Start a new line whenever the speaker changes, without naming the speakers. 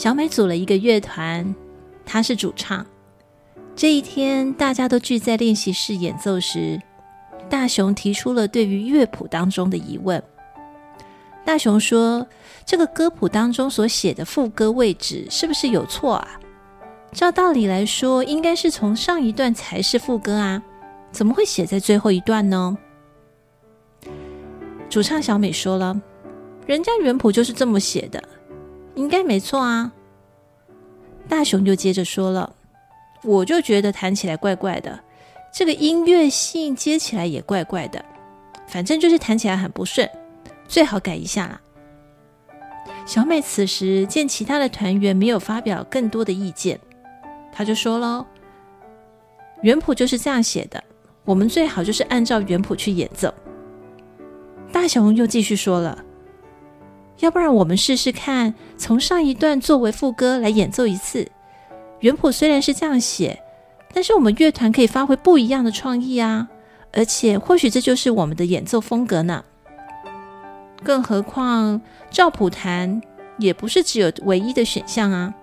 小美组了一个乐团，她是主唱。这一天，大家都聚在练习室演奏时，大雄提出了对于乐谱当中的疑问。大雄说：“这个歌谱当中所写的副歌位置是不是有错啊？照道理来说，应该是从上一段才是副歌啊，怎么会写在最后一段呢？”主唱小美说了：“人家原谱就是这么写的，应该没错啊。”大雄就接着说了：“我就觉得弹起来怪怪的，这个音乐性接起来也怪怪的，反正就是弹起来很不顺。”最好改一下啦。小美此时见其他的团员没有发表更多的意见，她就说喽：“原谱就是这样写的，我们最好就是按照原谱去演奏。”大雄又继续说了：“要不然我们试试看，从上一段作为副歌来演奏一次。原谱虽然是这样写，但是我们乐团可以发挥不一样的创意啊，而且或许这就是我们的演奏风格呢。”更何况，照谱弹也不是只有唯一的选项啊。